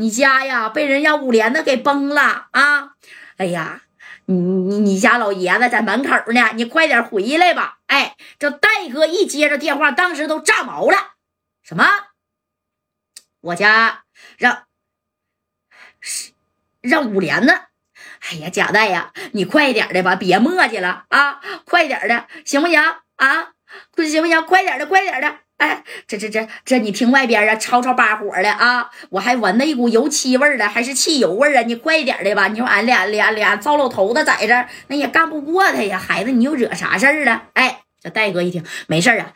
你家呀被人家五连子给崩了啊！哎呀，你你你家老爷子在门口呢，你快点回来吧！哎，这戴哥一接着电话，当时都炸毛了。什么？我家让是让五连子？哎呀，贾戴呀，你快点的吧，别磨叽了啊！快点的，行不行啊？行不行？快点的，快点的！哎，这这这这，你听外边啊，吵吵把火的啊，我还闻到一股油漆味儿了，还是汽油味儿啊？你快点的吧！你说俺俩俩俩糟老头子在这儿，那也干不过他呀。孩子，你又惹啥事儿了？哎，这戴哥一听，没事啊，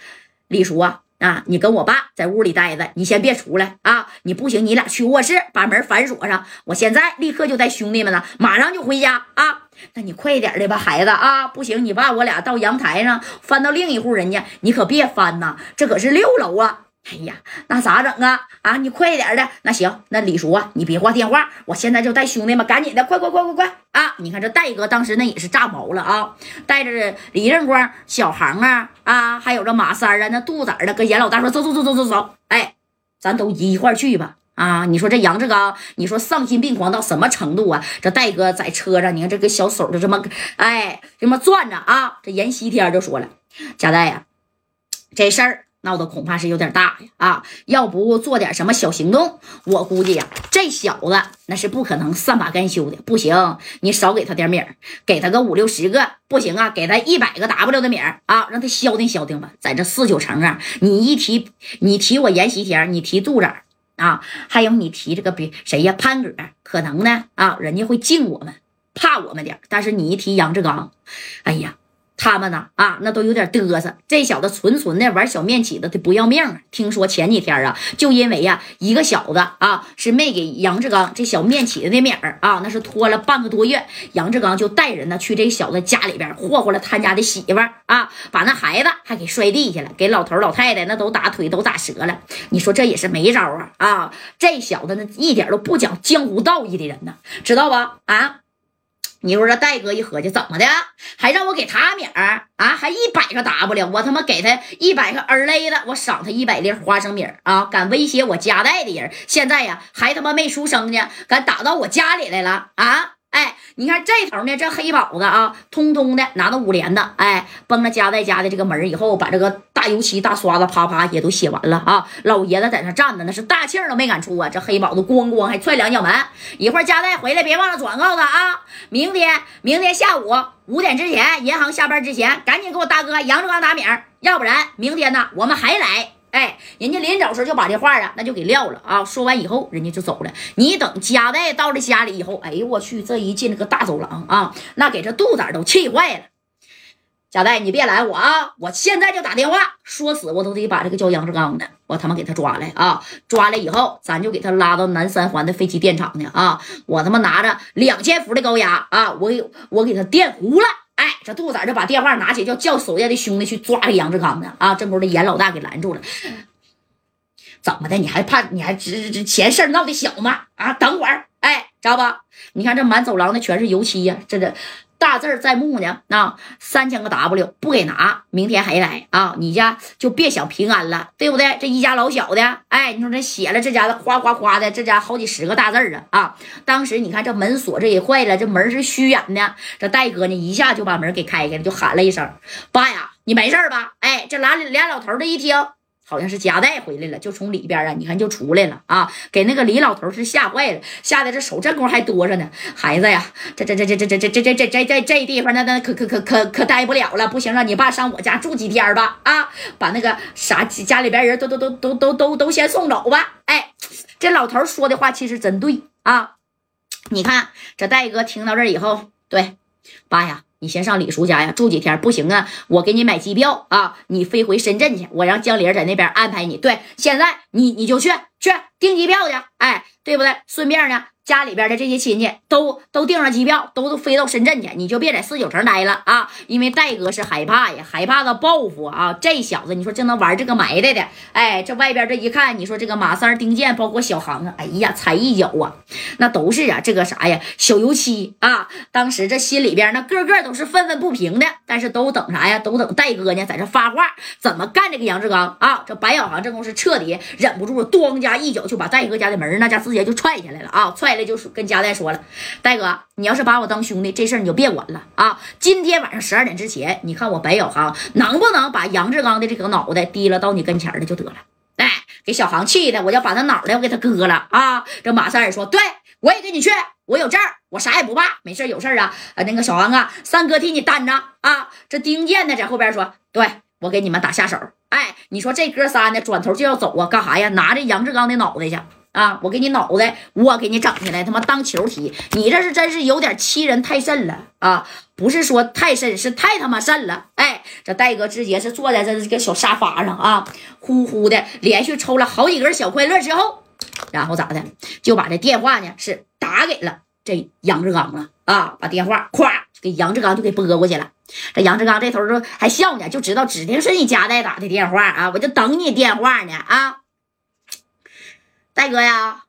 李叔啊。啊，你跟我爸在屋里待着，你先别出来啊！你不行，你俩去卧室把门反锁上。我现在立刻就带兄弟们呢，马上就回家啊！那你快点的吧，孩子啊！不行，你爸我俩到阳台上翻到另一户人家，你可别翻呐，这可是六楼啊！哎呀，那咋整啊？啊，你快点的。那行，那李叔啊，你别挂电话，我现在就带兄弟们，赶紧的，快快快快快啊！你看这戴哥当时那也是炸毛了啊，带着李正光、小航啊啊，还有这马三啊，那杜子的，跟严老大说走走走走走走，哎，咱都一块去吧啊！你说这杨志刚，你说丧心病狂到什么程度啊？这戴哥在车上，你看这个小手就这么哎这么攥着啊！这阎锡天就说了，贾代呀，这事儿。闹得恐怕是有点大呀！啊，要不做点什么小行动，我估计呀，这小子那是不可能善罢甘休的。不行，你少给他点米儿，给他个五六十个，不行啊，给他一百个 W 的米儿啊，让他消停消停吧。在这四九城啊，你一提，你提我阎锡天，你提杜子啊，还有你提这个别谁呀，潘哥，可能呢啊，人家会敬我们，怕我们点但是你一提杨志刚，哎呀。他们呢啊，那都有点嘚瑟。这小子纯纯的玩小面起子，他不要命啊！听说前几天啊，就因为呀，一个小子啊，是没给杨志刚这小面起子的米儿啊，那是拖了半个多月。杨志刚就带人呢去这小子家里边霍霍了他家的媳妇儿啊，把那孩子还给摔地下了，给老头老太太那都打腿都打折了。你说这也是没招啊啊！这小子呢，一点都不讲江湖道义的人呢，知道吧？啊！你说这戴哥一合计，怎么的，还让我给他米儿啊？还一百个 W，我他妈给他一百个儿勒的，我赏他一百粒花生米儿啊！敢威胁我家代的人，现在呀，还他妈没出生呢，敢打到我家里来了啊！哎，你看这头呢，这黑宝子啊，通通的拿到五连的，哎，崩了家代家的这个门以后，把这个大油漆大刷子啪啪也都写完了啊。老爷子在那站着，那是大气都没敢出啊。这黑宝子咣咣还踹两脚门，一会儿家代回来，别忘了转告他啊。明天，明天下午五点之前，银行下班之前，赶紧给我大哥杨志刚打米，要不然明天呢，我们还来。哎，人家临走时候就把这话啊，那就给撂了啊。说完以后，人家就走了。你等家代到了家里以后，哎呦我去，这一进这个大走廊啊，那给这肚子都气坏了。贾代，你别拦我啊！我现在就打电话，说死我都得把这个叫杨志刚的，我他妈给他抓来啊！抓来以后，咱就给他拉到南三环的飞机电厂去啊！我他妈拿着两千伏的高压啊，我给我给他电糊了。哎，这杜仔就把电话拿起，叫叫手下的兄弟去抓这杨志刚的。啊，这不是严老大给拦住了？怎么的？你还怕？你还这这钱事闹的小吗？啊，等会儿，哎，知道吧？你看这满走廊的全是油漆呀，这这。大字在目呢，啊，三千个 W 不给拿，明天还来啊！你家就别想平安了，对不对？这一家老小的，哎，你说这写了这家的哗哗哗的，这家好几十个大字啊！啊，当时你看这门锁这也坏了，这门是虚掩的，这戴哥呢一下就把门给开开了，就喊了一声：“爸呀，你没事吧？”哎，这俩俩老头的一听。好像是夹带回来了，就从里边啊，你看就出来了啊，给那个李老头是吓坏了，吓得这手这功夫还哆着呢。孩子呀，这这这这这这这这这这这这这地方那那可可可可可待不了了，不行，让你爸上我家住几天吧啊，把那个啥家里边人都都都都都都都先送走吧。哎，这老头说的话其实真对啊，你看这戴哥听到这以后，对，爸呀。你先上李叔家呀，住几天不行啊？我给你买机票啊，你飞回深圳去，我让江玲在那边安排你。对，现在你你就去去订机票去，哎，对不对？顺便呢，家里边的这些亲戚都都订上机票，都都飞到深圳去，你就别在四九城待了啊！因为戴哥是害怕呀，害怕他报复啊！这小子，你说就能玩这个埋汰的，哎，这外边这一看，你说这个马三、丁健，包括小航啊，哎呀，踩一脚啊，那都是啊，这个啥呀，小油漆啊！当时这心里边那个个都是愤愤不平的，但是都等啥呀？都等戴哥呢，在这发话，怎么干这个杨志刚啊？这白小航这功夫是彻底忍不住，咣家一脚就把戴哥家的门那家直接就踹下来了啊！踹。来就是跟加代说了，戴哥，你要是把我当兄弟，这事儿你就别管了啊！今天晚上十二点之前，你看我白小航能不能把杨志刚的这个脑袋提了到你跟前儿的就得了。哎，给小航气的，我要把他脑袋我给他割了啊！这马三也说，对我也跟你去，我有证我啥也不怕，没事有事儿啊。呃，那个小航啊，三哥替你担着啊。这丁健呢，在后边说，对我给你们打下手。哎，你说这哥仨呢，转头就要走啊，干啥呀？拿着杨志刚的脑袋去。啊！我给你脑袋，我给你整起来，他妈当球踢！你这是真是有点欺人太甚了啊！不是说太甚，是太他妈甚了！哎，这戴哥直接是坐在这这个小沙发上啊，呼呼的连续抽了好几根小快乐之后，然后咋的，就把这电话呢是打给了这杨志刚了啊！把电话咵给杨志刚就给拨过去了。这杨志刚这头说还笑呢，就知道指定是你家代打的电话啊！我就等你电话呢啊！大哥呀，